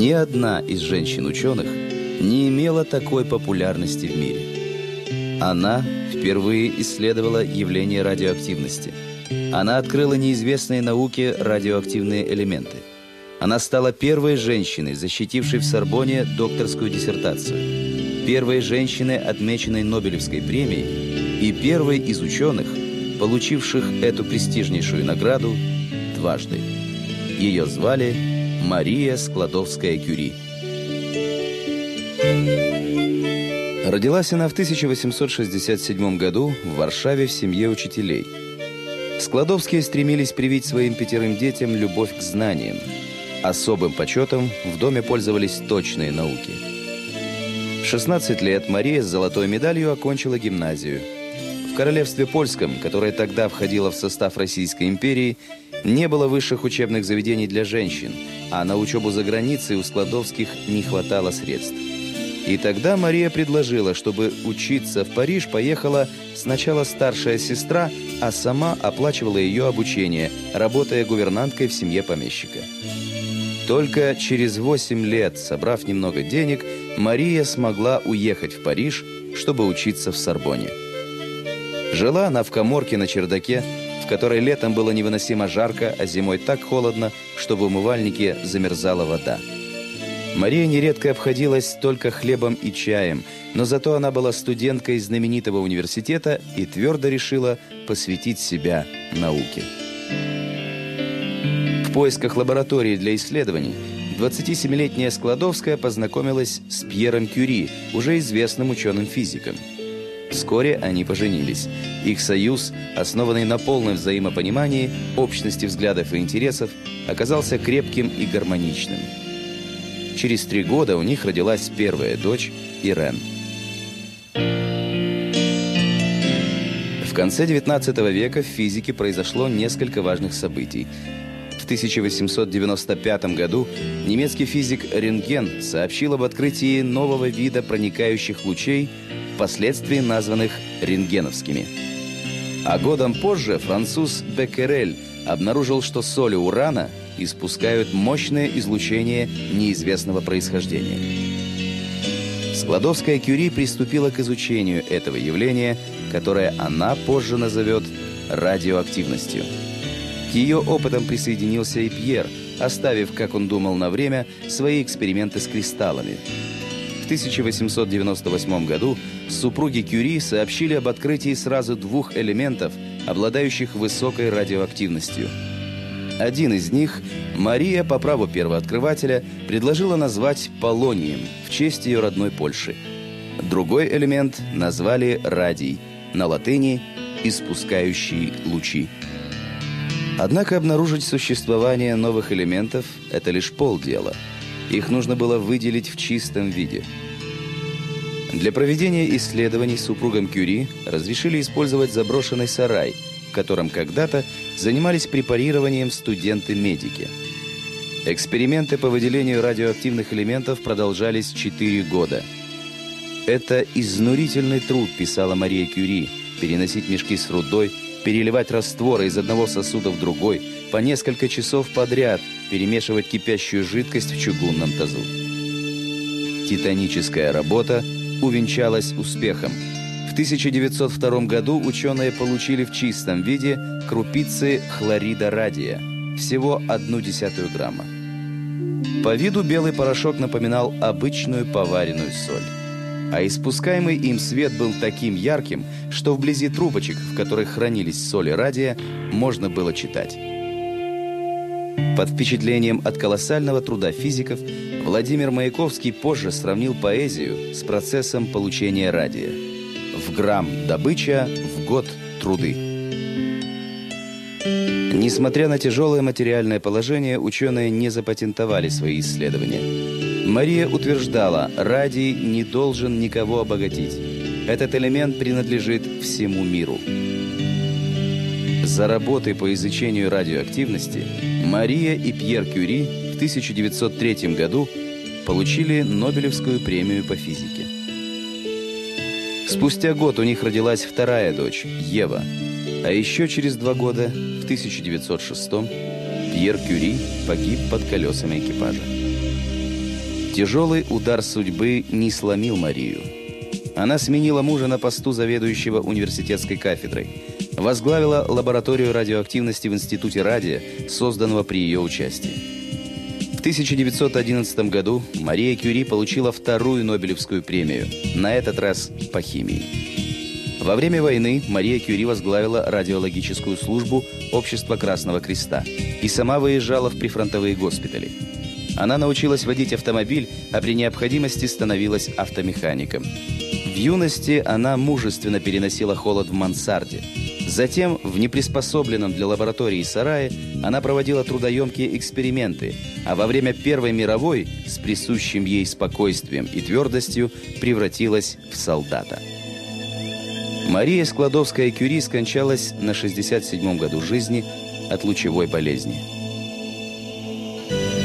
Ни одна из женщин-ученых не имела такой популярности в мире. Она впервые исследовала явление радиоактивности. Она открыла неизвестные науке радиоактивные элементы. Она стала первой женщиной, защитившей в Сорбоне докторскую диссертацию, первой женщиной, отмеченной Нобелевской премией, и первой из ученых, получивших эту престижнейшую награду дважды. Ее звали Мария Складовская-Кюри. Родилась она в 1867 году в Варшаве в семье учителей. Складовские стремились привить своим пятерым детям любовь к знаниям. Особым почетом в доме пользовались точные науки. В 16 лет Мария с золотой медалью окончила гимназию. Королевстве польском, которое тогда входило в состав Российской империи, не было высших учебных заведений для женщин, а на учебу за границей у Складовских не хватало средств. И тогда Мария предложила, чтобы учиться в Париж поехала сначала старшая сестра, а сама оплачивала ее обучение, работая гувернанткой в семье помещика. Только через 8 лет, собрав немного денег, Мария смогла уехать в Париж, чтобы учиться в Сорбоне. Жила она в коморке на чердаке, в которой летом было невыносимо жарко, а зимой так холодно, что в умывальнике замерзала вода. Мария нередко обходилась только хлебом и чаем, но зато она была студенткой знаменитого университета и твердо решила посвятить себя науке. В поисках лаборатории для исследований 27-летняя Складовская познакомилась с Пьером Кюри, уже известным ученым-физиком. Вскоре они поженились. Их союз, основанный на полном взаимопонимании, общности взглядов и интересов, оказался крепким и гармоничным. Через три года у них родилась первая дочь Ирен. В конце XIX века в физике произошло несколько важных событий. В 1895 году немецкий физик Рентген сообщил об открытии нового вида проникающих лучей, впоследствии названных рентгеновскими. А годом позже француз Беккерель обнаружил, что соли урана испускают мощное излучение неизвестного происхождения. Складовская Кюри приступила к изучению этого явления, которое она позже назовет радиоактивностью. К ее опытам присоединился и Пьер, оставив, как он думал на время, свои эксперименты с кристаллами. В 1898 году супруги Кюри сообщили об открытии сразу двух элементов, обладающих высокой радиоактивностью – один из них Мария, по праву первооткрывателя, предложила назвать полонием в честь ее родной Польши. Другой элемент назвали радий, на латыни «испускающий лучи». Однако обнаружить существование новых элементов – это лишь полдела. Их нужно было выделить в чистом виде. Для проведения исследований супругам Кюри разрешили использовать заброшенный сарай – в котором когда-то занимались препарированием студенты-медики. Эксперименты по выделению радиоактивных элементов продолжались 4 года. «Это изнурительный труд», – писала Мария Кюри, переносить мешки с рудой, переливать растворы из одного сосуда в другой, по несколько часов подряд перемешивать кипящую жидкость в чугунном тазу. Титаническая работа увенчалась успехом – в 1902 году ученые получили в чистом виде крупицы хлорида радия, всего одну десятую грамма. По виду белый порошок напоминал обычную поваренную соль. А испускаемый им свет был таким ярким, что вблизи трубочек, в которых хранились соли радия, можно было читать. Под впечатлением от колоссального труда физиков Владимир Маяковский позже сравнил поэзию с процессом получения радия в грамм добыча, в год труды. Несмотря на тяжелое материальное положение, ученые не запатентовали свои исследования. Мария утверждала, радий не должен никого обогатить. Этот элемент принадлежит всему миру. За работы по изучению радиоактивности Мария и Пьер Кюри в 1903 году получили Нобелевскую премию по физике. Спустя год у них родилась вторая дочь, Ева. А еще через два года, в 1906 Пьер Кюри погиб под колесами экипажа. Тяжелый удар судьбы не сломил Марию. Она сменила мужа на посту заведующего университетской кафедрой, возглавила лабораторию радиоактивности в Институте радио, созданного при ее участии. В 1911 году Мария Кюри получила вторую Нобелевскую премию, на этот раз по химии. Во время войны Мария Кюри возглавила радиологическую службу Общества Красного Креста и сама выезжала в прифронтовые госпитали. Она научилась водить автомобиль, а при необходимости становилась автомехаником. В юности она мужественно переносила холод в мансарде. Затем в неприспособленном для лаборатории сарае она проводила трудоемкие эксперименты, а во время Первой мировой с присущим ей спокойствием и твердостью превратилась в солдата. Мария Складовская-Кюри скончалась на 67-м году жизни от лучевой болезни.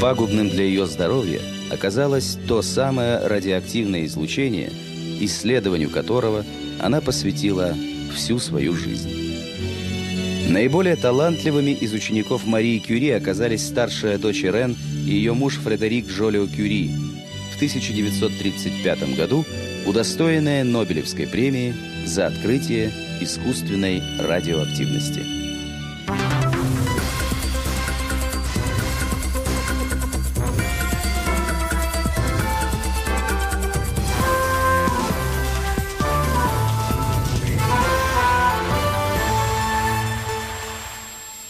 Пагубным для ее здоровья оказалось то самое радиоактивное излучение, исследованию которого она посвятила всю свою жизнь. Наиболее талантливыми из учеников Марии Кюри оказались старшая дочь Рен и ее муж Фредерик Жолио Кюри. В 1935 году удостоенная Нобелевской премии за открытие искусственной радиоактивности.